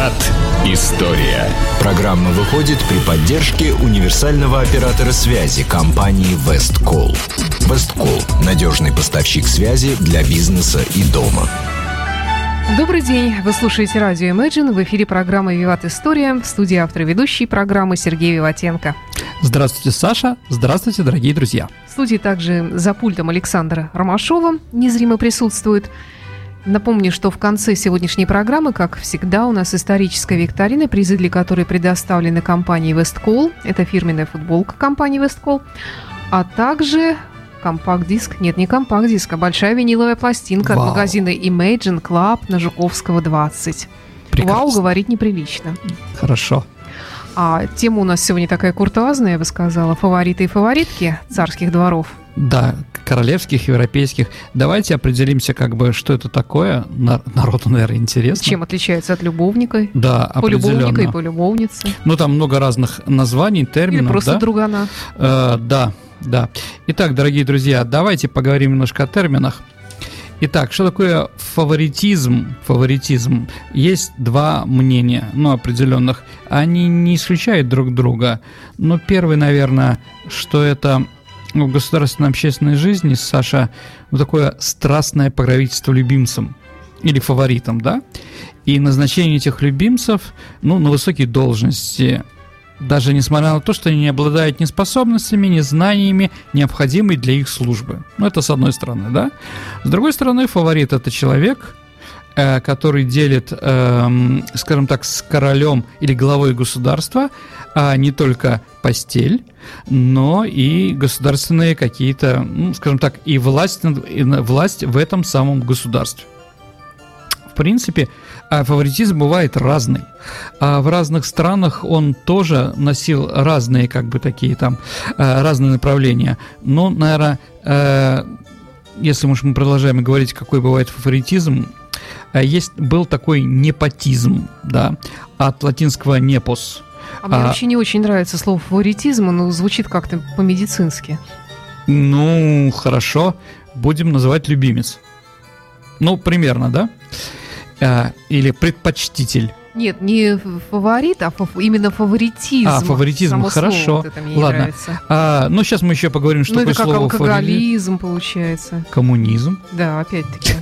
Виват История. Программа выходит при поддержке универсального оператора связи компании Весткол. Весткол – надежный поставщик связи для бизнеса и дома. Добрый день. Вы слушаете радио Imagine. В эфире программа «Виват История». В студии автор ведущей программы Сергей Виватенко. Здравствуйте, Саша. Здравствуйте, дорогие друзья. В студии также за пультом Александра Ромашова незримо присутствует. Напомню, что в конце сегодняшней программы, как всегда, у нас историческая викторина, призы для которой предоставлены компанией Весткол. Это фирменная футболка компании Весткол. А также компакт-диск, нет, не компакт-диск, а большая виниловая пластинка Вау. от магазина Imagine Club на Жуковского 20. Прекрасно. Вау, говорить неприлично. Хорошо. А тема у нас сегодня такая куртуазная, я бы сказала, фавориты и фаворитки царских дворов. Да, королевских, европейских. Давайте определимся, как бы, что это такое. На- Народу, наверное, интересно. Чем отличается от любовника? Да, Полюбовника и определенно. полюбовницы. Ну, там много разных названий, Или терминов, просто да? другана. Э, да, да. Итак, дорогие друзья, давайте поговорим немножко о терминах. Итак, что такое фаворитизм? Фаворитизм. Есть два мнения, ну, определенных. Они не исключают друг друга. Но первый, наверное, что это ну, в государственной общественной жизни, Саша, вот такое страстное покровительство любимцам или фаворитам, да? И назначение этих любимцев, ну, на высокие должности, даже несмотря на то, что они не обладают ни способностями, ни знаниями, необходимыми для их службы. Ну, это с одной стороны, да? С другой стороны, фаворит – это человек, э, который делит, эм, скажем так, с королем или главой государства а не только постель, но и государственные какие-то, ну, скажем так, и власть, и власть в этом самом государстве. В принципе, а, фаворитизм бывает разный. А в разных странах он тоже носил разные, как бы такие там, э, разные направления. Но, наверное, если уж мы продолжаем говорить, какой бывает фаворитизм, есть, был такой непотизм, да, от латинского «непос», А мне А- вообще не очень нравится слово фаворитизм, оно звучит как-то по-медицински. Ну, хорошо, будем называть любимец. Ну, примерно, да? А, или предпочтитель. Нет, не фаворит, а фав- именно фаворитизм. А, фаворитизм, Само слово хорошо. вот мне не Ладно. нравится. А, ну, сейчас мы еще поговорим, что ну, такое это как слово фаворит. алкоголизм получается. Коммунизм. Да, опять-таки.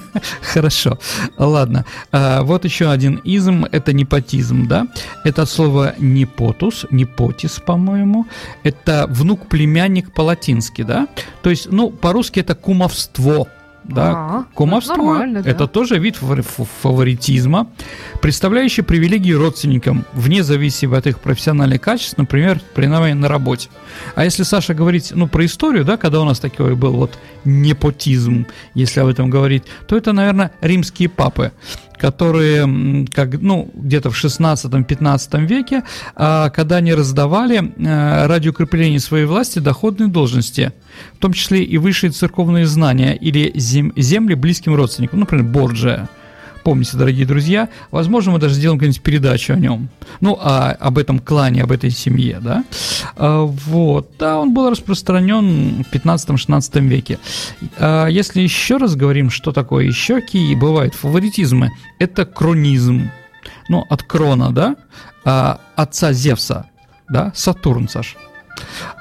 Хорошо. Ладно. А, вот еще один изм. Это непотизм, да? Это от слова непотус, непотис, по-моему. Это внук-племянник по-латински, да? То есть, ну, по-русски это кумовство. Да, А, Кумовство ну, да. это тоже вид фаворитизма, представляющий привилегии родственникам вне зависимости от их профессиональных качеств, например, при на работе. А если Саша говорить, ну, про историю, да, когда у нас такой был вот непотизм, если об этом говорить, то это, наверное, римские папы, которые, как, ну, где-то в 16-15 веке, а, когда они раздавали а, ради укрепления своей власти доходные должности, в том числе и высшие церковные знания или зем- земли близким родственникам, например, Борджия. Помните, дорогие друзья, возможно, мы даже сделаем какую-нибудь передачу о нем. Ну, а, об этом клане, об этой семье, да. А, вот, да, он был распространен в 15-16 веке. А, если еще раз говорим, что такое еще какие бывают фаворитизмы, это кронизм. Ну, от крона, да, а, отца Зевса, да, Сатурн, Саш.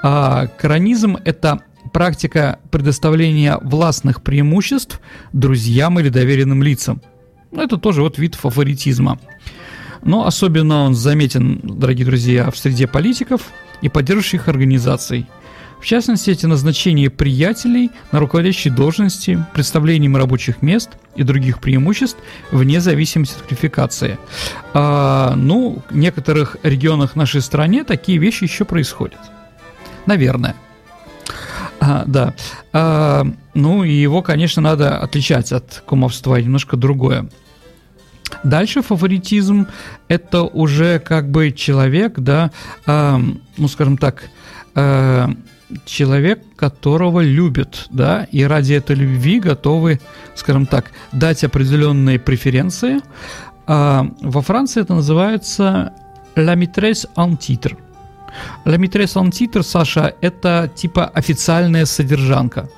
А, коронизм – это практика предоставления властных преимуществ друзьям или доверенным лицам. Ну, это тоже вот вид фаворитизма. Но особенно он заметен, дорогие друзья, в среде политиков и поддерживающих организаций. В частности, эти назначения приятелей на руководящие должности, представлением рабочих мест и других преимуществ вне зависимости от квалификации. А, ну, в некоторых регионах нашей стране такие вещи еще происходят. Наверное. А, да. А, ну, и его, конечно, надо отличать от кумовства, немножко другое. Дальше фаворитизм – это уже как бы человек, да, а, ну, скажем так, а, человек, которого любят, да, и ради этой любви готовы, скажем так, дать определенные преференции. А, во Франции это называется «la maîtresse en titre». «La maîtresse en titre», Саша, это типа официальная содержанка.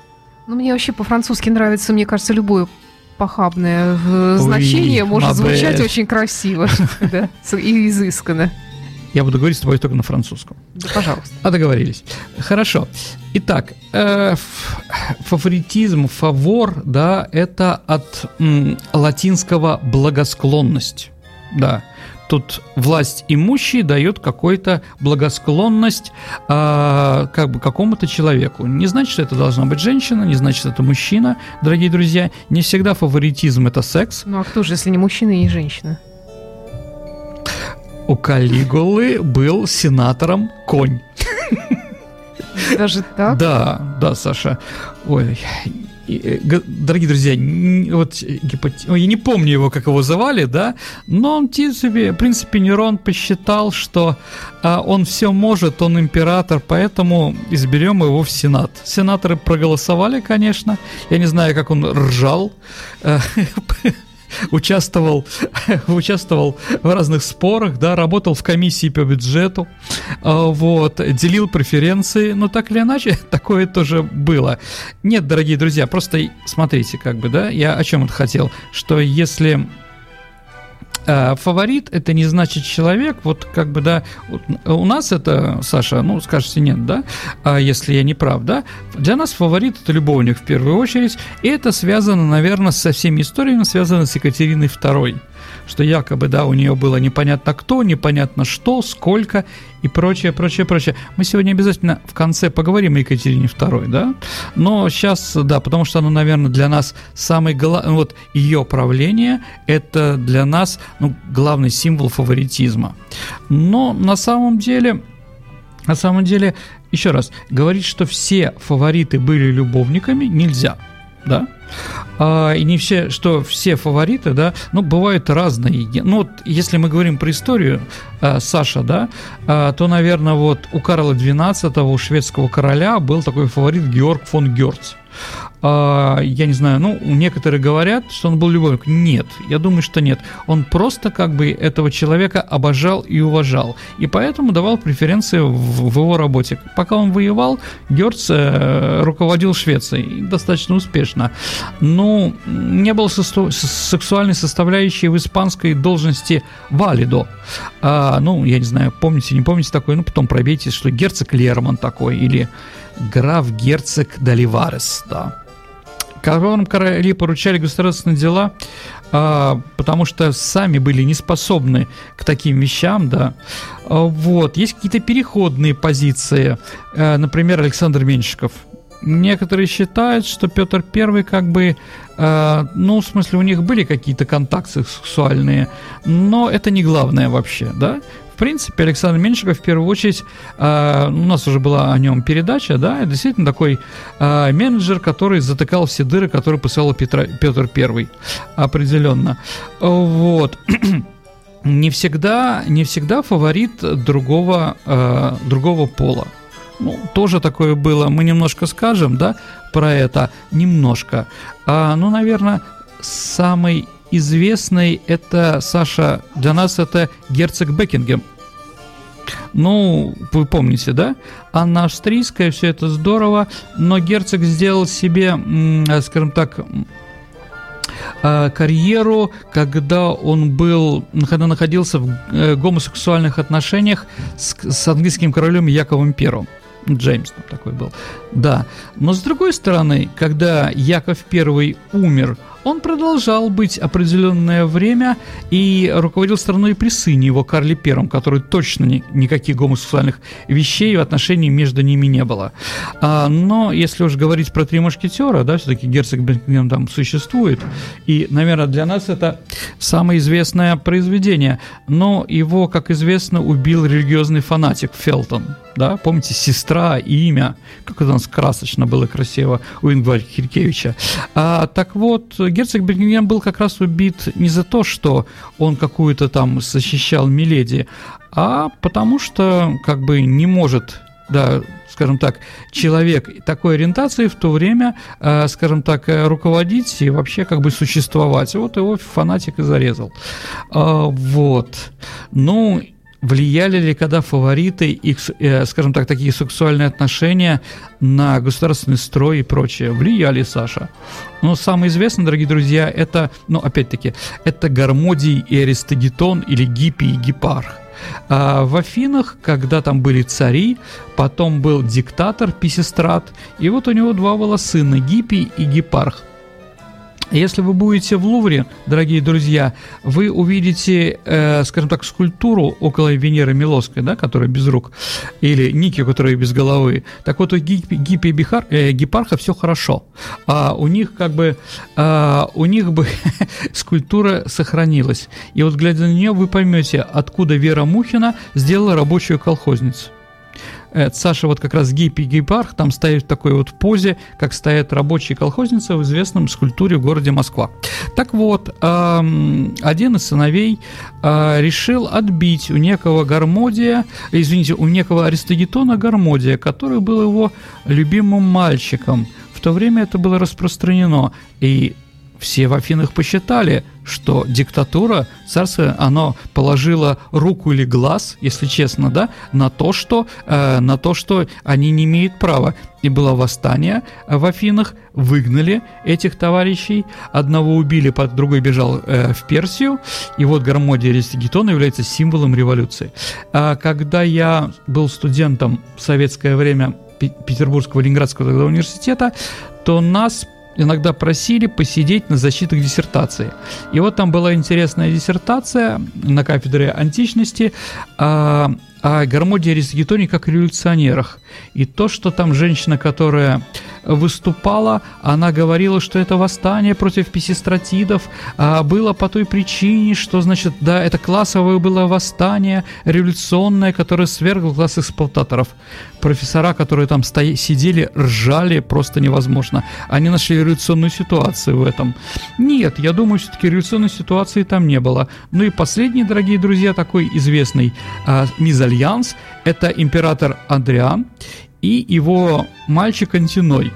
Ну, мне вообще по-французски нравится, мне кажется, любое похабное значение может звучать очень красиво и изысканно. Я буду говорить с тобой только на французском. Да, пожалуйста. А договорились. Хорошо. Итак, э, фаворитизм, фавор, да, это от м, латинского благосклонность. Да. Тут власть имущий дает какую-то благосклонность э, как бы какому-то человеку. Не значит, что это должна быть женщина, не значит, что это мужчина, дорогие друзья. Не всегда фаворитизм это секс. Ну а кто же, если не мужчина и не женщина? у Калигулы был сенатором конь. Даже так? Да, да, Саша. Ой, э, дорогие друзья, вот я не помню его, как его звали, да, но он, в принципе, Нерон посчитал, что а, он все может, он император, поэтому изберем его в Сенат. Сенаторы проголосовали, конечно, я не знаю, как он ржал, э, участвовал, участвовал в разных спорах, да, работал в комиссии по бюджету, а, вот, делил преференции, но так или иначе, такое тоже было. Нет, дорогие друзья, просто смотрите, как бы, да, я о чем это хотел, что если фаворит это не значит человек, вот как бы, да, у нас это, Саша, ну, скажете нет, да, а если я не прав, да, для нас фаворит это любовник в первую очередь, и это связано, наверное, со всеми историями, связано с Екатериной II что якобы, да, у нее было непонятно кто, непонятно что, сколько и прочее, прочее, прочее. Мы сегодня обязательно в конце поговорим о Екатерине II, да, но сейчас, да, потому что оно, наверное, для нас самый главный, вот ее правление, это для нас, ну, главный символ фаворитизма. Но на самом деле, на самом деле, еще раз, говорить, что все фавориты были любовниками, нельзя, да, а, и не все, что все фавориты, да, ну, бывают разные. Ну, вот, если мы говорим про историю, а, Саша, да, а, то, наверное, вот у Карла XII, у шведского короля, был такой фаворит Георг фон Герц. А, я не знаю, ну, некоторые говорят, что он был любовник. Нет, я думаю, что нет. Он просто как бы этого человека обожал и уважал. И поэтому давал преференции в, в его работе. Пока он воевал, Герц э, руководил Швецией достаточно успешно. Но не было со- сексуальной составляющей в испанской должности валидо. А, ну, я не знаю, помните, не помните такой, ну, потом пробейте, что герцог Лерман такой, или граф-герцог Доливарес, да которым короли поручали государственные дела, а, потому что сами были не способны к таким вещам, да. А, вот. Есть какие-то переходные позиции. А, например, Александр Меньшиков. Некоторые считают, что Петр I как бы, э, ну, в смысле, у них были какие-то контакты сексуальные, но это не главное вообще, да. В принципе, Александр Меньшиков в первую очередь, э, у нас уже была о нем передача, да, действительно такой э, менеджер, который затыкал все дыры, которые посылал Петра, Петр I, определенно. Вот. не всегда, не всегда фаворит другого, э, другого пола. Ну, тоже такое было. Мы немножко скажем, да, про это. Немножко. А, ну, наверное, самый известный это, Саша, для нас это герцог Бекингем. Ну, вы помните, да? Анна Австрийская, все это здорово, но герцог сделал себе, скажем так, а, карьеру, когда он был, когда находился в э, гомосексуальных отношениях с, с английским королем Яковом Первым. Джеймс там такой был. Да. Но с другой стороны, когда Яков I умер, он продолжал быть определенное время и руководил страной при сыне его, Карле Первом, который точно ни, никаких гомосексуальных вещей в отношении между ними не было. А, но если уж говорить про три мушкетера, да, все-таки герцог Бекингем там существует, и, наверное, для нас это самое известное произведение. Но его, как известно, убил религиозный фанатик Фелтон. Да, помните, сестра имя, как это у нас красочно было красиво у Ингвара Киркевича. А, так вот, герцог Бекингем был как раз убит не за то, что он какую-то там защищал Миледи, а потому что как бы не может да, скажем так, человек такой ориентации в то время, э, скажем так, э, руководить и вообще как бы существовать. Вот его фанатик и зарезал. Э, вот. Ну, влияли ли когда фавориты, их, э, скажем так, такие сексуальные отношения на государственный строй и прочее? Влияли, Саша. Но самое известное, дорогие друзья, это, ну, опять-таки, это Гармодий и Аристогетон или Гиппий и Гепарх. А в Афинах, когда там были цари, потом был диктатор Писистрат, и вот у него два было сына, Гиппий и Гепарх. Если вы будете в Лувре, дорогие друзья, вы увидите, э, скажем так, скульптуру около Венеры Милоской, да, которая без рук, или Ники, которая без головы. Так вот, у Гиппи, Гиппи Бихар, э, Гепарха все хорошо. А у них как бы, а, у них бы скульптура сохранилась. И вот глядя на нее, вы поймете, откуда Вера Мухина сделала рабочую колхозницу. Э, Саша вот как раз гиппи гейпарх там стоит в такой вот позе, как стоят рабочие колхозницы в известном скульптуре в городе Москва. Так вот, один из сыновей э, решил отбить у некого Гармодия, извините, у некого Аристогетона Гармодия, который был его любимым мальчиком. В то время это было распространено, и все в Афинах посчитали, что диктатура царская, оно положило руку или глаз, если честно, да, на то, что, э, на то, что они не имеют права. И было восстание в Афинах, выгнали этих товарищей, одного убили, под другой бежал э, в Персию, и вот Гармодия Аристигетона является символом революции. А когда я был студентом в советское время Петербургского Ленинградского тогда университета, то нас иногда просили посидеть на защитах диссертации. И вот там была интересная диссертация на кафедре античности о, о Гармоде Аристогетоне как революционерах. И то, что там женщина, которая выступала, она говорила, что это восстание против писистратидов а, было по той причине, что, значит, да, это классовое было восстание революционное, которое свергло класс эксплуататоров. Профессора, которые там стои, сидели, ржали просто невозможно. Они нашли революционную ситуацию в этом. Нет, я думаю, все-таки революционной ситуации там не было. Ну и последний, дорогие друзья, такой известный а, мизальянс – это император Андриан и его мальчик Антиной.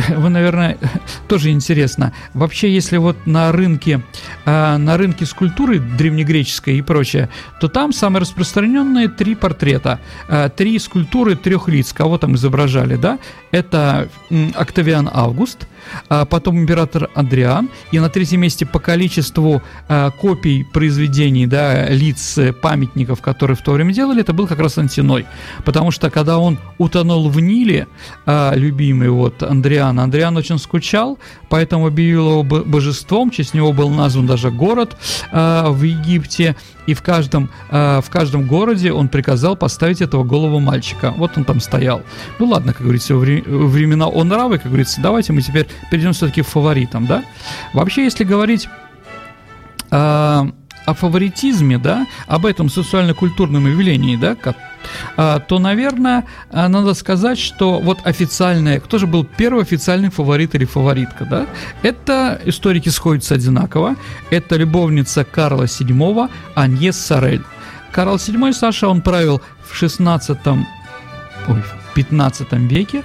Вы, наверное, тоже интересно. Вообще, если вот на рынке, а, на рынке скульптуры древнегреческой и прочее, то там самые распространенные три портрета, а, три скульптуры трех лиц, кого там изображали, да? Это Октавиан Август, а потом император Андриан, и на третьем месте по количеству копий произведений, да, лиц э, памятников, которые в то время делали, это был как раз Антиной, потому что когда он утонул в Ниле, любимый вот Андриан, Андриан очень скучал, поэтому объявил его божеством, в честь него был назван даже город а, в Египте, и в каждом, э, в каждом городе он приказал поставить этого голову мальчика. Вот он там стоял. Ну ладно, как говорится, времена он нравы, как говорится, давайте мы теперь перейдем все-таки к фаворитам, да? Вообще, если говорить э, о фаворитизме, да, об этом социально-культурном явлении, да, как то, наверное, а, надо сказать, что вот официальная, кто же был первый официальный фаворит или фаворитка, да? Это историки сходятся одинаково. Это любовница Карла VII Аньес Сорель. Карл VII, Саша, он правил в 16 ой, 15 веке,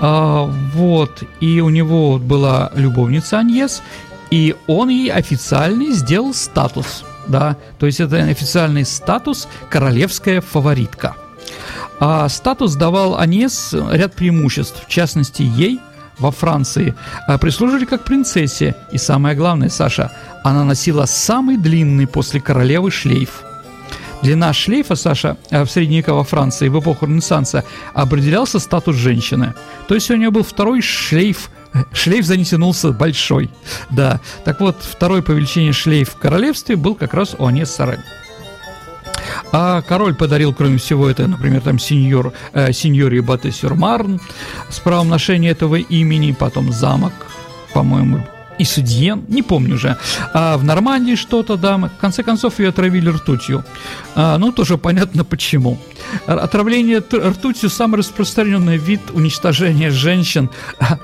а, вот, и у него была любовница Аньес, и он ей официальный сделал статус, да, то есть это официальный статус королевская фаворитка. А статус давал Анес ряд преимуществ, в частности ей во Франции а, прислужили как принцессе, и самое главное, Саша, она носила самый длинный после королевы шлейф. Длина шлейфа, Саша, а, в средневековой во Франции в эпоху Ренессанса определялся статус женщины. То есть у нее был второй шлейф шлейф за ней тянулся большой. Да, так вот, второй по величине шлейф в королевстве был как раз у Анес. А король подарил, кроме всего, это, например, там сеньор, э, сеньоре Бате Сюрмарн с правом ношения этого имени, потом замок, по-моему, и Судьен, не помню уже. А в Нормандии что-то, да, в конце концов ее отравили ртутью. А, ну, тоже понятно почему. Отравление ртутью – самый распространенный вид уничтожения женщин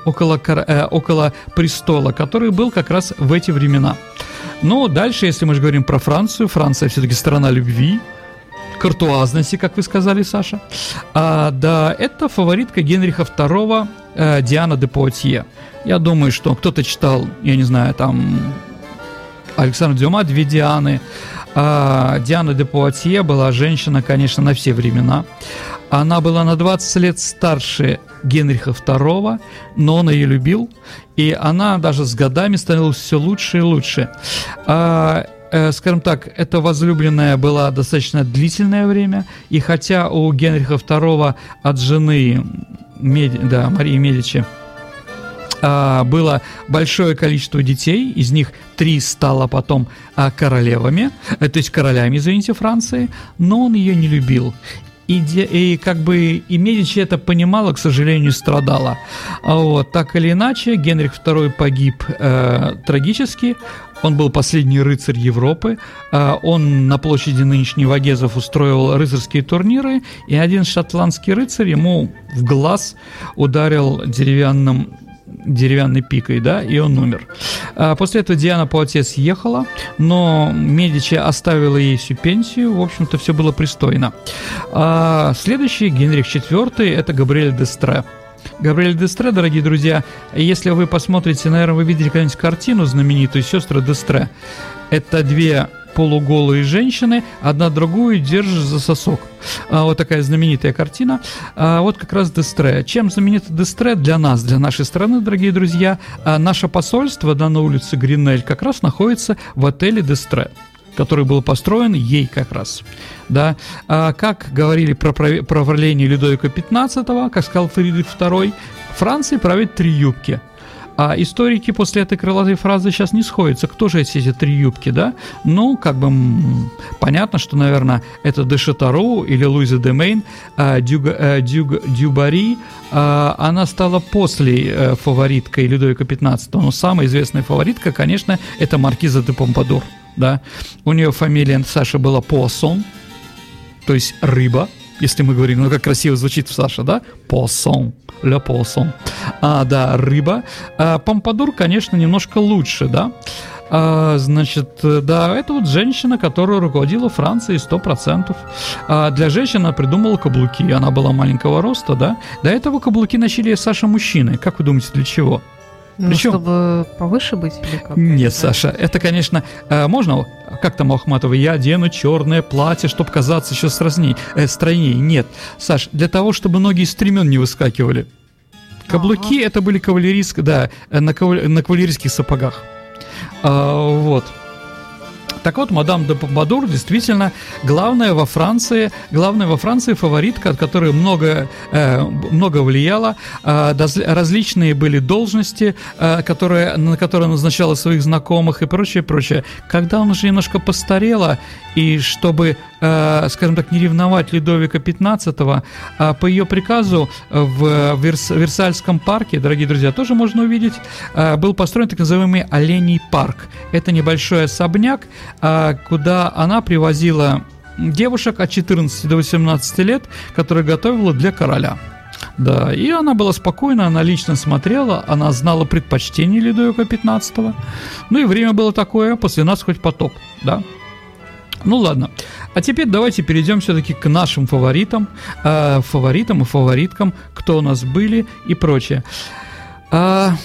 около, э, около престола, который был как раз в эти времена. Ну, дальше, если мы же говорим про Францию, Франция все-таки страна любви, картуазности, как вы сказали, Саша. А, да, это фаворитка Генриха II э, Диана де Пуатье. Я думаю, что кто-то читал, я не знаю, там Александр Дюма «Две Дианы», А, Диана де Пуатье была женщина, конечно, на все времена. Она была на 20 лет старше Генриха II, но он ее любил, и она даже с годами становилась все лучше и лучше. А, э, скажем так, эта возлюбленная была достаточно длительное время, и хотя у Генриха II от жены Меди, да, Марии Медичи а, было большое количество детей, из них три стало потом а, королевами, э, то есть королями, извините, Франции, но он ее не любил. И, и как бы и Медичи это понимала, к сожалению, страдала. А вот, так или иначе, Генрих II погиб э, трагически. Он был последний рыцарь Европы. Э, он на площади нынешней Вагезов устроил рыцарские турниры, и один шотландский рыцарь ему в глаз ударил деревянным деревянной пикой, да, и он умер. А после этого Диана Пуатье съехала, но Медичи оставила ей всю пенсию, в общем-то, все было пристойно. А следующий, Генрих IV, это Габриэль Дестре. Габриэль Дестре, дорогие друзья, если вы посмотрите, наверное, вы видели когда-нибудь картину знаменитую «Сестры Дестре». Это две полуголые женщины, одна другую держит за сосок. А, вот такая знаменитая картина. А, вот как раз Дестре. Чем знаменит Дестре для нас, для нашей страны, дорогие друзья? А, наше посольство да, на улице Гринель как раз находится в отеле Дестре который был построен ей как раз. Да? А, как говорили про правление Людовика XV, как сказал Фридрих II, Франции правит три юбки – а историки после этой крылатой фразы сейчас не сходятся. Кто же эти, эти три юбки, да? Ну, как бы понятно, что, наверное, это де Шатару или Луиза де Мейн, а, Дюга, а, Дюга, Дюбари, а, она стала после а, фавориткой Людовика XV. Но самая известная фаворитка, конечно, это Маркиза де Помпадур. Да? У нее фамилия Саша была Поассон, то есть рыба, если мы говорим, ну как красиво звучит Саша, да? Посон, ле посон. А, да, рыба. А, помпадур, конечно, немножко лучше, да? А, значит, да, это вот женщина, которая руководила Францией 100%. А для женщин она придумала каблуки, она была маленького роста, да? До этого каблуки носили Саша мужчины. Как вы думаете, для чего? Ну, Причем... чтобы повыше быть или как? Нет, Саша, это, конечно, э, можно, как там у Ахматова, я одену черное платье, чтобы казаться еще сразней, э, стройней. Нет, Саш, для того, чтобы ноги из стремен не выскакивали. Каблуки ага. это были кавалерийские, да, э, на, кавалер, на кавалерийских сапогах. А, вот. Так вот, мадам де Помпадур действительно главная во Франции, главная во Франции фаворитка, от которой много, э, много влияла. Э, различные были должности, э, которые, на которые назначала своих знакомых и прочее, прочее. Когда она уже немножко постарела, и чтобы, скажем так, не ревновать Людовика XV, по ее приказу в Верс Версальском парке, дорогие друзья, тоже можно увидеть, был построен так называемый Оленей парк. Это небольшой особняк, куда она привозила девушек от 14 до 18 лет, которые готовила для короля. Да, и она была спокойна, она лично смотрела, она знала предпочтения Людовика 15 Ну и время было такое, после нас хоть потоп, да. Ну ладно. А теперь давайте перейдем все-таки к нашим фаворитам, э, фаворитам и фавориткам, кто у нас были и прочее. А,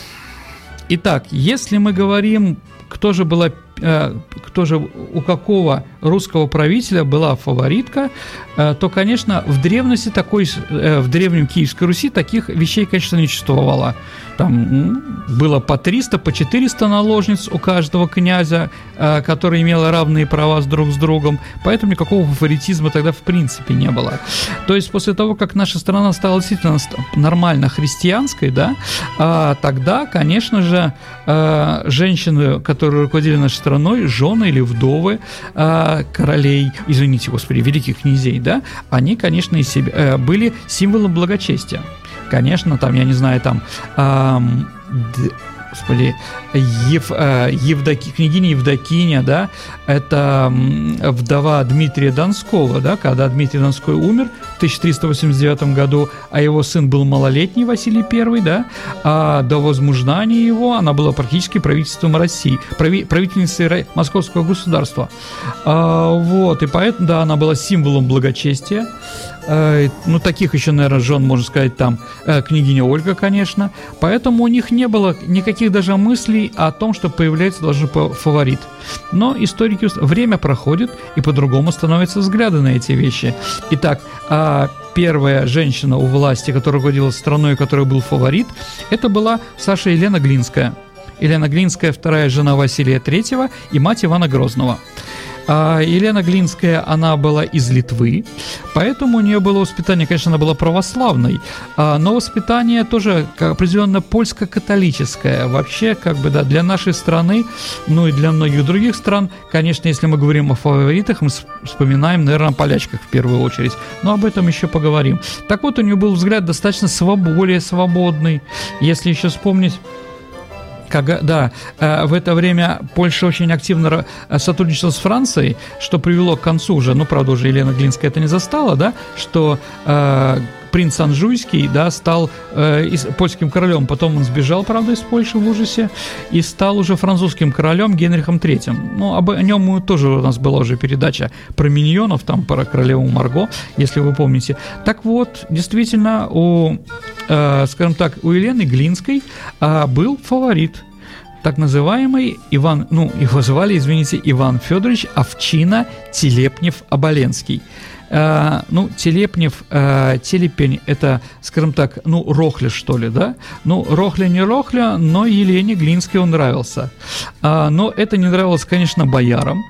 итак, если мы говорим, кто же была Э, кто же, у какого русского правителя была фаворитка, э, то, конечно, в древности такой, э, в древнем Киевской Руси таких вещей, конечно, не существовало. Там было по 300, по 400 наложниц у каждого князя, который имел равные права с друг с другом, поэтому никакого фаворитизма тогда в принципе не было. То есть после того, как наша страна стала действительно нормально христианской, да, тогда, конечно же, женщины, которые руководили нашей страной, страной жены или вдовы э, королей, извините, господи, великих князей, да, они, конечно, из себя, э, были символом благочестия. Конечно, там, я не знаю, там... Э, господи, Ев, э, Евдоки, княгиня Евдокиня, да, это вдова Дмитрия Донского, да, когда Дмитрий Донской умер в 1389 году, а его сын был малолетний Василий I, да, а до возмуждания его она была практически правительством России, прави, правительницей Московского государства. А, вот, и поэтому, да, она была символом благочестия, ну, таких еще, наверное, жен, можно сказать, там э, княгиня Ольга, конечно. Поэтому у них не было никаких даже мыслей о том, что появляется должен фаворит. Но историки... Время проходит, и по-другому становятся взгляды на эти вещи. Итак, а, первая женщина у власти, которая руководила страной, которая был фаворит, это была Саша Елена Глинская. Елена Глинская, вторая жена Василия III и мать Ивана Грозного. А Елена Глинская, она была из Литвы, поэтому у нее было воспитание, конечно, она была православной, а, но воспитание тоже определенно польско-католическое. Вообще, как бы, да, для нашей страны, ну и для многих других стран, конечно, если мы говорим о фаворитах, мы вспоминаем, наверное, о полячках в первую очередь, но об этом еще поговорим. Так вот, у нее был взгляд достаточно своб более свободный. Если еще вспомнить как, да, э, в это время Польша очень активно э, сотрудничала с Францией, что привело к концу уже, ну, правда, уже Елена Глинская это не застала, да, что э, принц Анжуйский, да, стал э, из, польским королем, потом он сбежал, правда, из Польши в ужасе, и стал уже французским королем Генрихом III. Ну, об о нем тоже у нас была уже передача про миньонов, там, про королеву Марго, если вы помните. Так вот, действительно, у э, скажем так, у Елены Глинской э, был фаворит так называемый Иван, ну, его звали, извините, Иван Федорович Овчина Телепнев-Оболенский. Э, ну, Телепнев, э, Телепень, это, скажем так, ну, Рохля, что ли, да? Ну, Рохля не Рохля, но Елене Глинской он нравился. Э, но это не нравилось, конечно, боярам.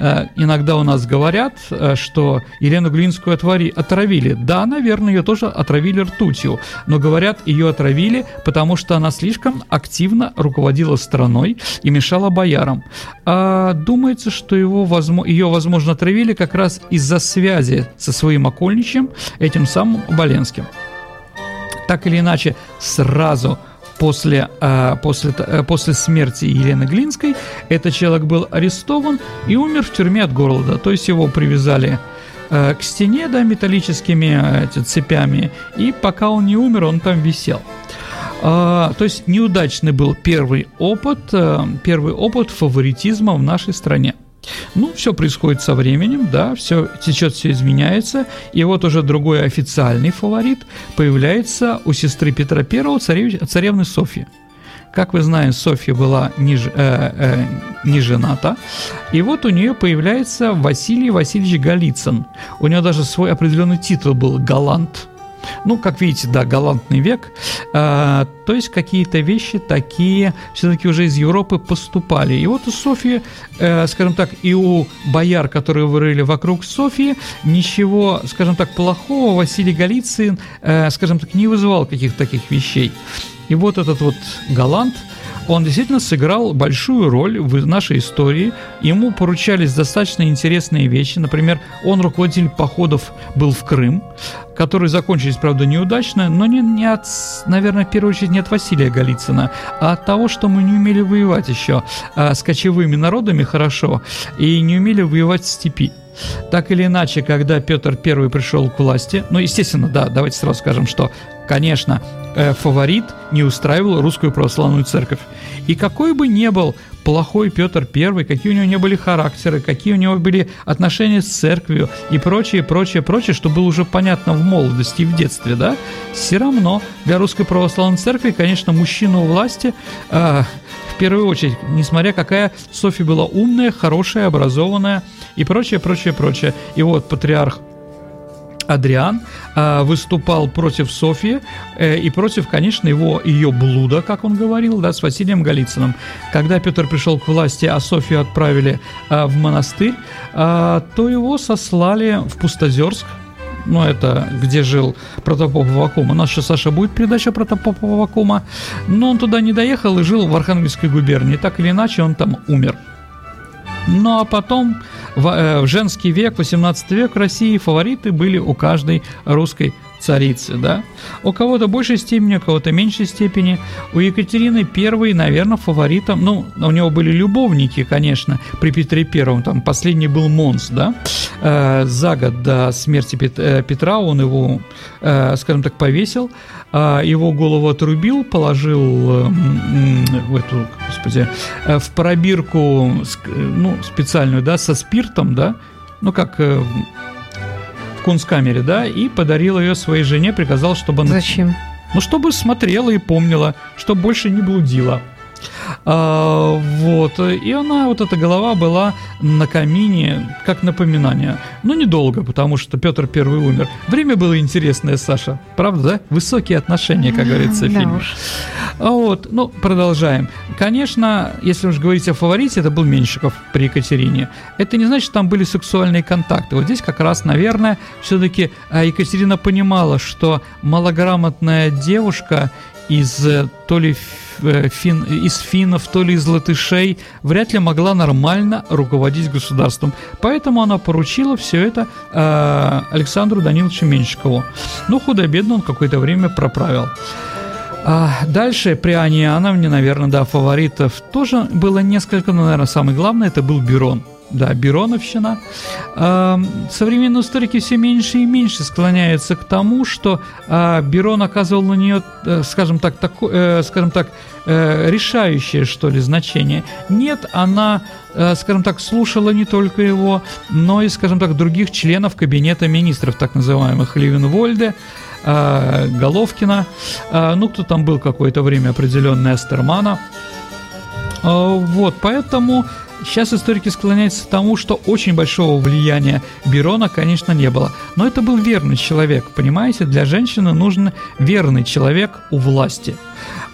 Э, иногда у нас говорят, э, что Елену Глинскую отвари, отравили. Да, наверное, ее тоже отравили ртутью, но говорят, ее отравили, потому что она слишком активно руководила страной и мешала боярам. А думается, что его, ее, возможно, отравили как раз из-за связи со своим окольничем, этим самым Боленским. Так или иначе, сразу после, э, после, э, после смерти Елены Глинской этот человек был арестован и умер в тюрьме от голода. То есть его привязали э, к стене да, металлическими эти, цепями, и пока он не умер, он там висел. А, то есть неудачный был первый опыт, первый опыт фаворитизма в нашей стране. Ну, все происходит со временем, да, все течет, все изменяется. И вот уже другой официальный фаворит появляется у сестры Петра I, царев, царевны Софьи. Как вы знаете, Софья была не, э, э, не жената. И вот у нее появляется Василий Васильевич Голицын. У него даже свой определенный титул был «Галант». Ну, как видите, да, галантный век. А, то есть какие-то вещи такие все-таки уже из Европы поступали. И вот у Софьи, э, скажем так, и у бояр, которые вырыли вокруг Софьи, ничего, скажем так, плохого Василий Голицын, э, скажем так, не вызывал каких-то таких вещей. И вот этот вот галант – он действительно сыграл большую роль в нашей истории. Ему поручались достаточно интересные вещи. Например, он руководитель походов был в Крым, которые закончились, правда, неудачно, но не, не от, наверное, в первую очередь не от Василия Голицына, а от того, что мы не умели воевать еще а, с кочевыми народами хорошо и не умели воевать в степи. Так или иначе, когда Петр I пришел к власти, ну, естественно, да, давайте сразу скажем, что, конечно, э, фаворит не устраивал русскую православную церковь. И какой бы ни был плохой Петр I, какие у него не были характеры, какие у него были отношения с церковью и прочее, прочее, прочее, что было уже понятно в молодости и в детстве, да, все равно для русской православной церкви, конечно, мужчина у власти э, первую очередь, несмотря какая Софья была умная, хорошая, образованная и прочее, прочее, прочее. И вот патриарх Адриан э, выступал против Софии э, и против, конечно, его ее блуда, как он говорил, да, с Василием Голицыным. Когда Петр пришел к власти, а Софию отправили э, в монастырь, э, то его сослали в Пустозерск, ну, это где жил протопоп Вакума. У нас сейчас, Саша, будет передача протопопа Вакума. Но он туда не доехал и жил в Архангельской губернии. Так или иначе, он там умер. Ну, а потом в, э, в женский век, 18 век в России фавориты были у каждой русской царицы, да. У кого-то большей степени, у кого-то меньшей степени. У Екатерины I, наверное, фаворитом, ну, у него были любовники, конечно, при Петре Первом, там последний был Монс, да. Э, за год до смерти э, Петра он его, э, скажем так, повесил, его голову отрубил, положил в эту, господи, в пробирку, ну, специальную, да, со спиртом, да, ну, как... Кунсткамере, да, и подарил ее своей жене, приказал, чтобы она... Зачем? Ну, чтобы смотрела и помнила, чтобы больше не блудила. А, вот. И она, вот эта голова была на камине, как напоминание. Но ну, недолго, потому что Петр Первый умер. Время было интересное, Саша. Правда, да? Высокие отношения, как говорится в фильме. Да вот. Ну, продолжаем. Конечно, если уж говорить о фаворите, это был Меньшиков при Екатерине. Это не значит, что там были сексуальные контакты. Вот здесь как раз, наверное, все-таки а, Екатерина понимала, что малограмотная девушка из э, то ли фин, из финнов, то ли из латышей, вряд ли могла нормально руководить государством. Поэтому она поручила все это э, Александру Даниловичу Меньшикову. Ну, худо-бедно он какое-то время проправил. А дальше при Ане Иоанновне, наверное, да, фаворитов тоже было несколько, но, наверное, самый главный это был Бюрон да, Бероновщина. Современные историки все меньше и меньше склоняются к тому, что а, Берон оказывал на нее, э, скажем так, тако, э, скажем так, э, решающее, что ли, значение. Нет, она, скажем так, слушала не только его, но и, скажем так, других членов кабинета министров, так называемых Левенвольде, Головкина, ну, кто там был какое-то время определенный, Эстермана. Вот, поэтому Сейчас историки склоняются к тому, что очень большого влияния Берона, конечно, не было. Но это был верный человек, понимаете? Для женщины нужен верный человек у власти.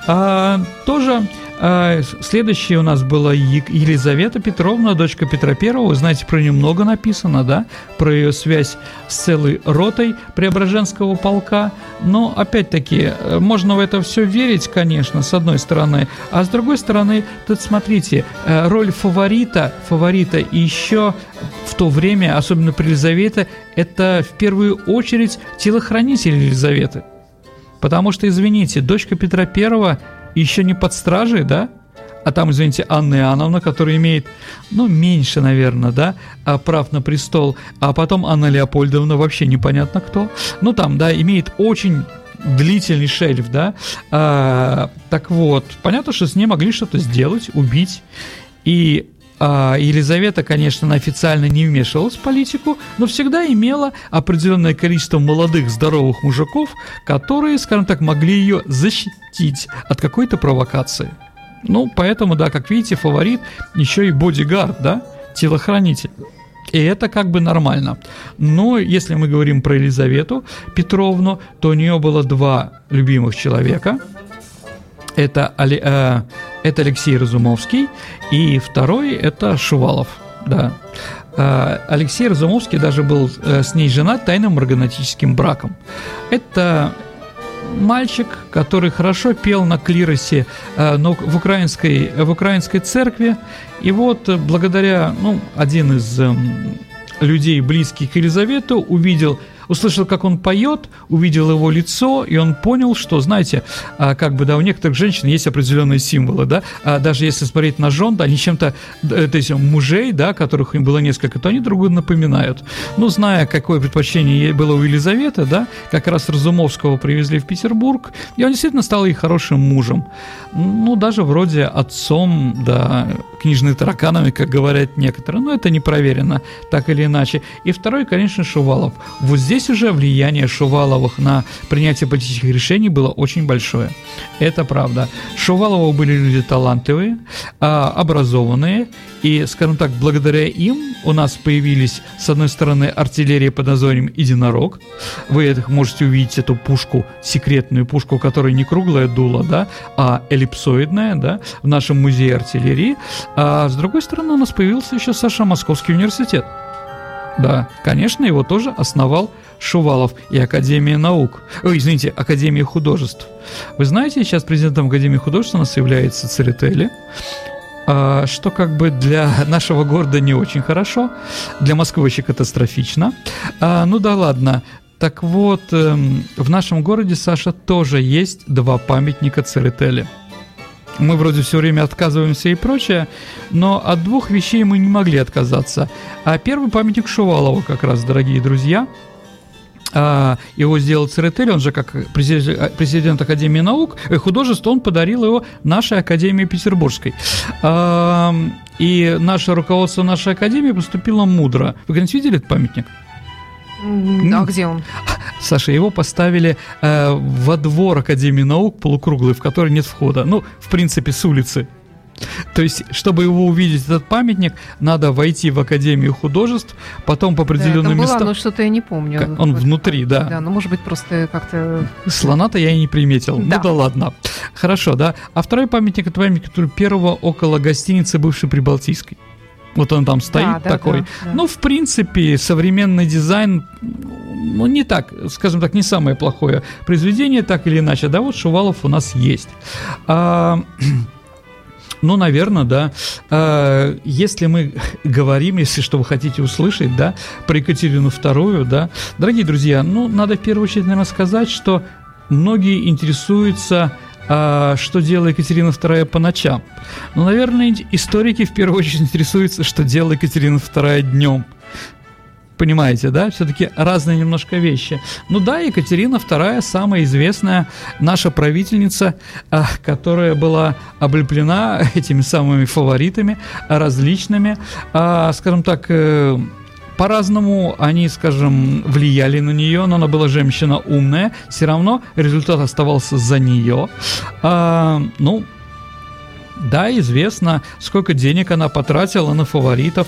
А, тоже следующая у нас была Елизавета Петровна, дочка Петра Первого. Вы знаете, про нее много написано, да? Про ее связь с целой ротой Преображенского полка. Но, опять-таки, э, можно в это все верить, конечно, с одной стороны. А с другой стороны, тут смотрите, э, роль фаворита, фаворита еще в то время, особенно при Елизавете, это в первую очередь телохранитель Елизаветы. Потому что, извините, дочка Петра Первого еще не под стражей, да? А там, извините, Анна Иоанновна, которая имеет, ну, меньше, наверное, да, а прав на престол, а потом Анна Леопольдовна, вообще непонятно кто. Ну, там, да, имеет очень длительный шельф, да. А, так вот, понятно, что с ней могли что-то сделать, убить. И Елизавета, конечно, официально не вмешивалась в политику, но всегда имела определенное количество молодых здоровых мужиков, которые, скажем так, могли ее защитить от какой-то провокации. Ну, поэтому, да, как видите, фаворит еще и бодигард, да, телохранитель. И это как бы нормально. Но если мы говорим про Елизавету Петровну, то у нее было два любимых человека – это, э, это Алексей Разумовский, и второй это Шувалов. Да. Э, Алексей Разумовский даже был э, с ней женат тайным марганатическим браком. Это мальчик, который хорошо пел на клиросе э, но в, украинской, в украинской церкви. И вот э, благодаря, ну, один из э, людей, близких к Елизавету, увидел услышал, как он поет, увидел его лицо, и он понял, что, знаете, а, как бы, да, у некоторых женщин есть определенные символы, да, а даже если смотреть на жен, да, они чем-то, то есть мужей, да, которых им было несколько, то они друг друга напоминают. Ну, зная, какое предпочтение было у Елизаветы, да, как раз Разумовского привезли в Петербург, и он действительно стал ей хорошим мужем. Ну, даже вроде отцом, да, книжными тараканами, как говорят некоторые, но это не проверено, так или иначе. И второй, конечно, Шувалов. Вот здесь Здесь уже влияние Шуваловых на принятие политических решений было очень большое. Это правда. Шуваловы были люди талантливые, а, образованные, и, скажем так, благодаря им у нас появились, с одной стороны, артиллерия под названием «Единорог». Вы это можете увидеть эту пушку, секретную пушку, которая не круглая дула, да, а эллипсоидная, да, в нашем музее артиллерии. А с другой стороны, у нас появился еще Саша Московский университет. Да, конечно, его тоже основал Шувалов и Академия наук. Ой, извините, Академия художеств. Вы знаете, сейчас президентом Академии художеств у нас является Церетели, а, что как бы для нашего города не очень хорошо, для Москвы вообще катастрофично. А, ну да ладно, так вот, эм, в нашем городе, Саша, тоже есть два памятника Церетели – мы вроде все время отказываемся и прочее, но от двух вещей мы не могли отказаться. А первый памятник Шувалова как раз, дорогие друзья, его сделал Церетель, он же как президент Академии наук, э, художеств, он подарил его нашей Академии Петербургской. И наше руководство нашей Академии поступило мудро. Вы когда-нибудь видели этот памятник? А где он? Саша, его поставили э, во двор Академии наук полукруглый, в который нет входа. Ну, в принципе, с улицы. То есть, чтобы его увидеть, этот памятник, надо войти в Академию художеств, потом по Да, определенным была, местам... но что-то я не помню. Он Вот, внутри, да. Да, ну может быть просто как-то... Слона-то я и не приметил. Да. Ну да ладно. Хорошо, да. А второй памятник, это памятник, который первого около гостиницы бывшей Прибалтийской. Вот он там стоит Да, да, такой. да, да. Ну, в принципе, современный дизайн, ну, не так, скажем так, не самое плохое произведение, так или иначе. Да, вот Шувалов у нас есть. А, ну, наверное, да. А, если мы говорим, если что вы хотите услышать, да, про Екатерину II, да, дорогие друзья, ну, надо в первую очередь, наверное, сказать, что многие интересуются а, что делала Екатерина II по ночам. Ну, наверное, историки в первую очередь интересуются, что делала Екатерина II днем. Понимаете, да? Все-таки разные немножко вещи. Ну да, Екатерина II самая известная наша правительница, а, которая была облеплена этими самыми фаворитами а, различными, а, скажем так, э, по-разному они, скажем, влияли на нее, но она была женщина умная, все равно результат оставался за нее. А, ну, да, известно, сколько денег она потратила на фаворитов,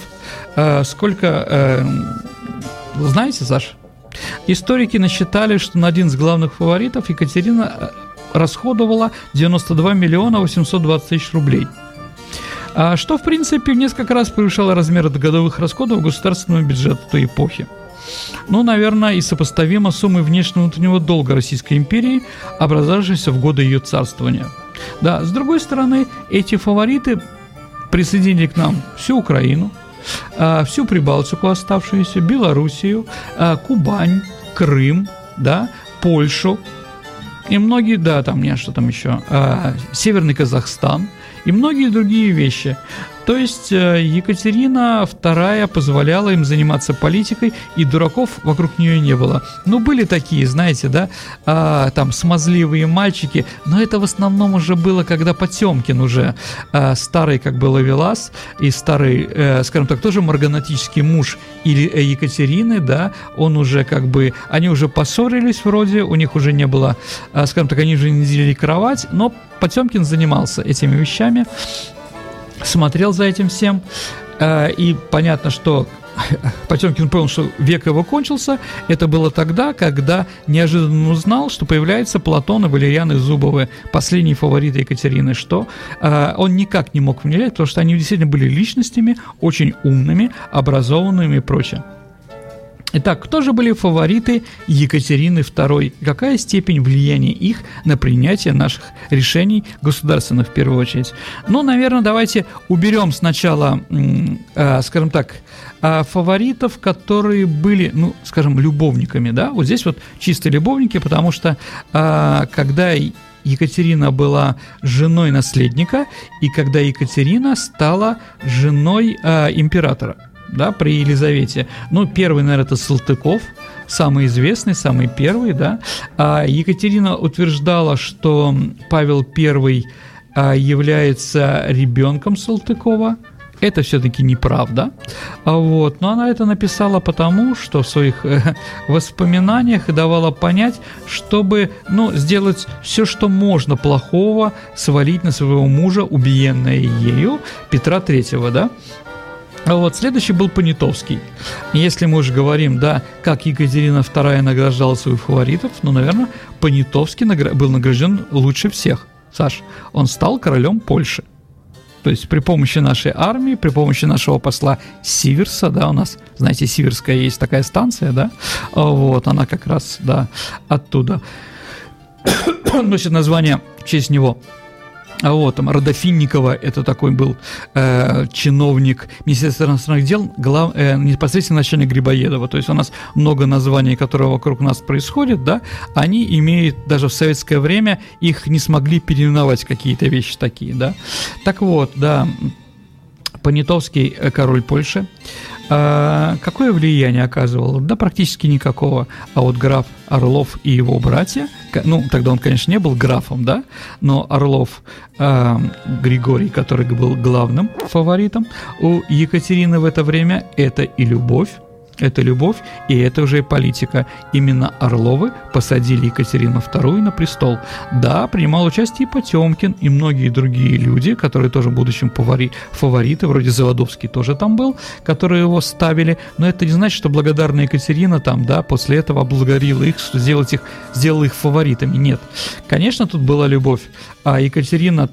э, сколько... э, знаете, Саш, историки насчитали, что на один из главных фаворитов Екатерина э, расходовала 92 миллиона 820 тысяч рублей. А что, в принципе, в несколько раз превышало размеры годовых расходов государственного бюджета той эпохи. Ну, наверное, и сопоставимо суммой внешнего внутреннего долга Российской империи, образовавшейся в годы ее царствования. Да, с другой стороны, эти фавориты присоединили к нам всю Украину, всю Прибалтику оставшуюся, Белоруссию, а, Кубань, Крым, да, Польшу, и многие, да, там не что там еще, а, Северный Казахстан и многие другие вещи. То есть э, Екатерина II позволяла им заниматься политикой, и дураков вокруг нее не было. Ну, были такие, знаете, да, а, там смазливые мальчики, но это в основном уже было, когда Потемкин уже а, старый, как бы Лавелас, и старый, э, скажем так, тоже марганатический муж или э, Екатерины, да, он уже как бы, они уже поссорились вроде, у них уже не было, а, скажем так, они уже не делили кровать, но Потемкин занимался этими вещами, смотрел за этим всем, э, и понятно, что Потемкин понял, что век его кончился. Это было тогда, когда неожиданно узнал, что появляется Платон и Валерьяны Зубовы, последние фавориты Екатерины, что э, он никак не мог влиять, потому что они действительно были личностями, очень умными, образованными и прочее. Итак, кто же были фавориты Екатерины II? Какая степень влияния их на принятие наших решений государственных в первую очередь? Ну, наверное, давайте уберем сначала, э, скажем так, э, фаворитов, которые были, ну, скажем, любовниками, да? Вот здесь вот чисто любовники, потому что э, когда Екатерина была женой наследника, и когда Екатерина стала женой императора, да, при Елизавете. Ну, первый, наверное, это Салтыков, самый известный, самый первый, да. А Екатерина утверждала, что Павел I а, является ребенком Салтыкова. Это все-таки неправда. А Вот. Но она это написала потому, что в своих э, воспоминаниях давала понять, чтобы ну, сделать все, что можно плохого, свалить на своего мужа, убиенное ею, Петра Третьего, да. А вот следующий был Понятовский. Если мы уже говорим, да, как Екатерина II награждала своих фаворитов, ну, наверное, Понятовский награ- был награжден лучше всех. Саш, он стал королем Польши. То есть при помощи нашей армии, при помощи нашего посла Сиверса, да, у нас, знаете, Сиверская есть такая станция, да, а вот, она как раз, да, оттуда носит название в честь него. А вот там Родофинникова, это такой был э, чиновник Министерства иностранных дел, глав, э, непосредственно начальник Грибоедова. То есть у нас много названий, которые вокруг нас происходят, да, они имеют даже в советское время, их не смогли переименовать какие-то вещи такие, да. Так вот, да, Понятовский э, король Польши. А, какое влияние оказывал? Да практически никакого. А вот граф Орлов и его братья, ну тогда он, конечно, не был графом, да, но Орлов а, Григорий, который был главным фаворитом у Екатерины в это время, это и любовь, это любовь, и это уже политика. Именно Орловы посадили Екатерину II на престол. Да, принимал участие и Потемкин, и многие другие люди, которые тоже в будущем фавори, фавориты, вроде Заводовский тоже там был, которые его ставили, но это не значит, что благодарная Екатерина там, да, после этого облагорила их, что сделать их, сделала их фаворитами. Нет. Конечно, тут была любовь, а Екатерина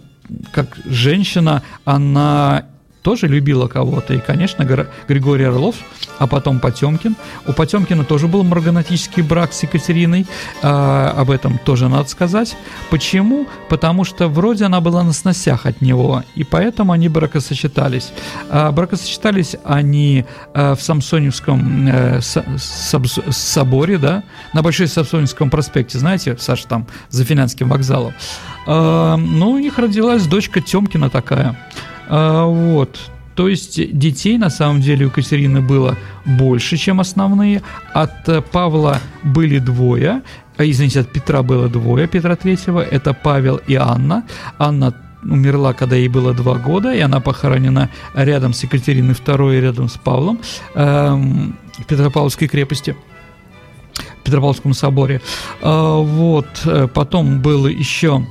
как женщина, она тоже любила кого-то. И, конечно, Григорий Орлов, а потом Потемкин. У Потемкина тоже был марганатический брак с Екатериной. А, об этом тоже надо сказать. Почему? Потому что вроде она была на сносях от него, и поэтому они бракосочетались. А, бракосочетались они а, в Самсоневском э, соборе, да, на Большой Самсоневском проспекте, знаете, Саша, там, за Финляндским вокзалом. А, ну, у них родилась дочка Темкина такая. А, вот. То есть детей на самом деле у Катерины было больше, чем основные. От э, Павла были двое, а, извините, от Петра было двое, Петра Третьего. Это Павел и Анна. Анна умерла, когда ей было два года, и она похоронена рядом с Екатериной II, рядом с Павлом эм, в Петропавловской крепости. В Петропавловском соборе. Э, вот. Потом был еще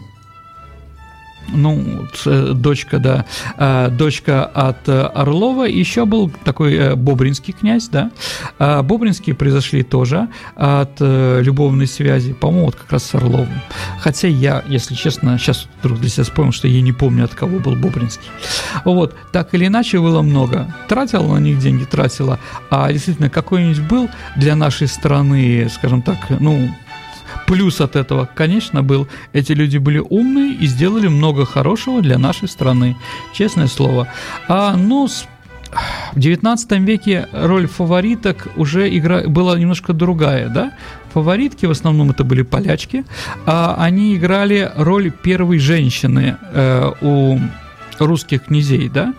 ну, э, дочка, да, э, дочка от э, Орлова, еще был такой Бобринский князь, да, а Бобринские произошли тоже от любовной связи, по-моему, вот как раз с Орловым, хотя я, если честно, сейчас вдруг для себя вспомнил, что я не помню, от кого был Бобринский, вот, так или иначе было много, тратила на них деньги, тратила, а действительно какой-нибудь был для нашей страны, скажем так, ну, плюс от этого, конечно, был. Эти люди были умные и сделали много хорошего для нашей страны. Честное слово. А, ну, с в XIX веке роль фавориток уже игра была немножко другая, да? Фаворитки в основном это были полячки, а они играли роль первой женщины э, у русских князей, да?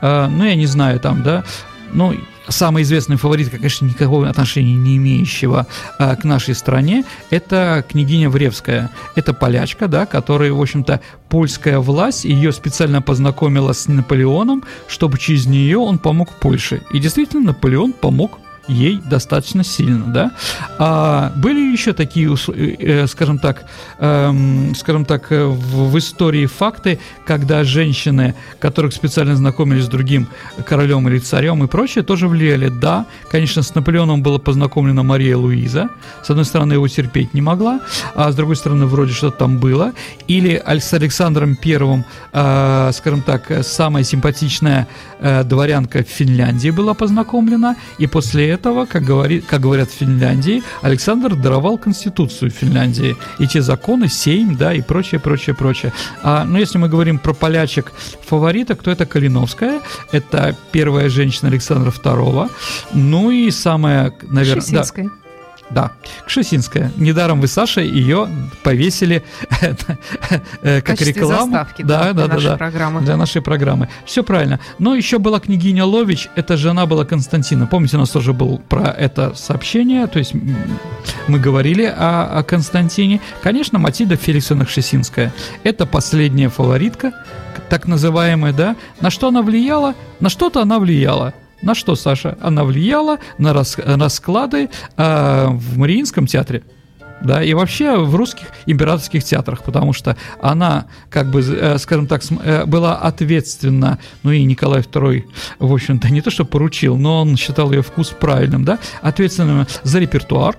Э, ну, я не знаю, там, да? Ну, самая известная фаворитка, конечно, никакого отношения не имеющего а, к нашей стране, это княгиня Вревская. Это полячка, да, которая, в общем-то, польская власть ее специально познакомила с Наполеоном, чтобы через нее он помог Польше. И действительно, Наполеон помог ей достаточно сильно, да. А были еще такие, э, э, скажем так, эм, скажем так, э, в, в истории факты, когда женщины, которых специально знакомились с другим королем или царем и прочее, тоже влияли. Да, конечно, с Наполеоном была познакомлена Мария Луиза. С одной стороны, его терпеть не могла, а с другой стороны, вроде что-то там было. Или с Александром Первым, э, скажем так, самая симпатичная э, дворянка в Финляндии была познакомлена, и после этого, как, говорит, как говорят в Финляндии, Александр даровал конституцию Финляндии, и те законы, сейм, да, и прочее, прочее, прочее. А, ну, если мы говорим про полячек фавориток, то это Калиновская, это первая женщина Александра II, ну и самая, наверное... Шесинская. Да, да, Кшесинская. Недаром вы, Саша, ее повесили э, как рекламу. Заставки, да, да, для да, нашей да, программы. Для нашей программы. Все правильно. Но еще была княгиня Лович, это жена была Константина. Помните, у нас тоже было про это сообщение, то есть мы говорили о, о Константине. Конечно, Матильда Феликсовна Кшесинская. Это последняя фаворитка, так называемая, да. На что она влияла? На что-то она влияла. На что, Саша? Она влияла на рас, расклады э, в Мариинском театре. Да, и вообще в русских императорских театрах, потому что она, как бы, э, скажем так, э, была ответственна, ну и Николай II, в общем-то, не то что поручил, но он считал ее вкус правильным, да, ответственным за репертуар,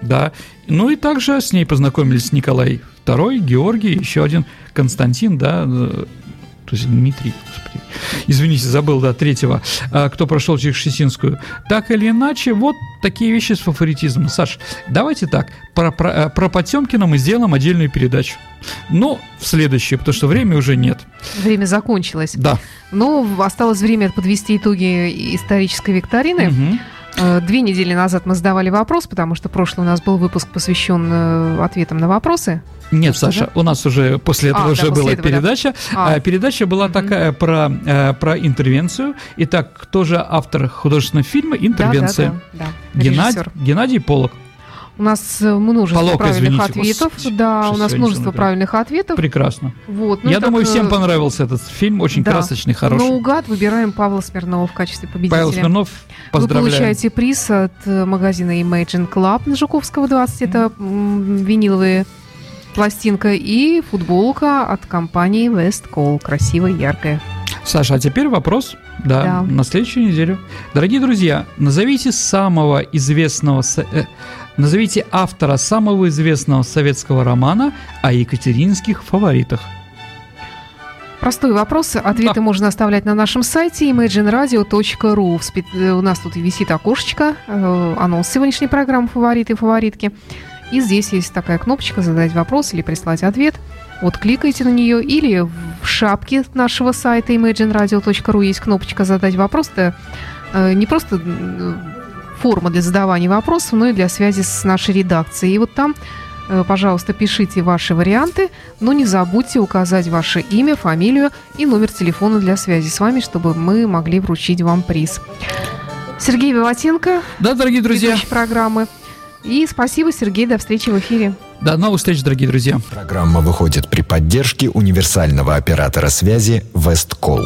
да, ну и также с ней познакомились Николай II, Георгий, еще один Константин, да, э, то есть Дмитрий, господи, извините, забыл, да, третьего, а, кто прошел через Шесинскую. Так или иначе, вот такие вещи с фаворитизмом. Саш, давайте так, про, про, э, про Потемкина мы сделаем отдельную передачу. Но в следующее, потому что времени уже нет. Время закончилось. Да. Ну, осталось время подвести итоги исторической викторины. Угу. Две недели назад мы задавали вопрос, потому что прошлый у нас был выпуск посвящен э, ответам на вопросы. Нет, Саша, да? у нас уже после этого а, уже да, была этого, передача. Да. А. Передача была угу. такая про, э, про интервенцию. Итак, кто же автор художественного фильма «Интервенция»? Да, да, да, да. Геннадий, Геннадий Полок. У нас множество Полок, правильных извините, ответов. господи, да, что у нас множество смотрю. правильных ответов. Прекрасно. Вот, ну Я и думаю, так, всем э, понравился этот фильм. Очень да. красочный, хороший. Наугад выбираем Павла Смирнова в качестве победителя. Павел Смирнов, Вы поздравляю. получаете приз от э, магазина Imagine Club на Жуковского 20. Это м, виниловая пластинка и футболка от компании West Call. Красивая, яркая. Саша, а теперь вопрос, да, Да. на следующую неделю. Дорогие друзья, назовите самого известного, э, назовите автора самого известного советского романа о екатеринских фаворитах. Простой вопрос. Ответы Да. можно оставлять на нашем сайте imagineradio.ru. Э, У нас тут висит окошечко, э, анонс сегодняшней программы «Фавориты и фаворитки». И здесь есть такая кнопочка «Задать вопрос» или «Прислать ответ». Вот кликайте на нее или в шапке нашего сайта imagineradio.ru есть кнопочка «Задать вопрос». Это э, не просто форма для задавания вопросов, но и для связи с нашей редакцией. И вот там, э, пожалуйста, пишите ваши варианты, но не забудьте указать ваше имя, фамилию и номер телефона для связи с вами, чтобы мы могли вручить вам приз. Сергей Виватенко, Да, дорогие друзья, программы. И спасибо, Сергей, до встречи в эфире. до новых встреч, дорогие друзья. Программа выходит при поддержке универсального оператора связи Весткол.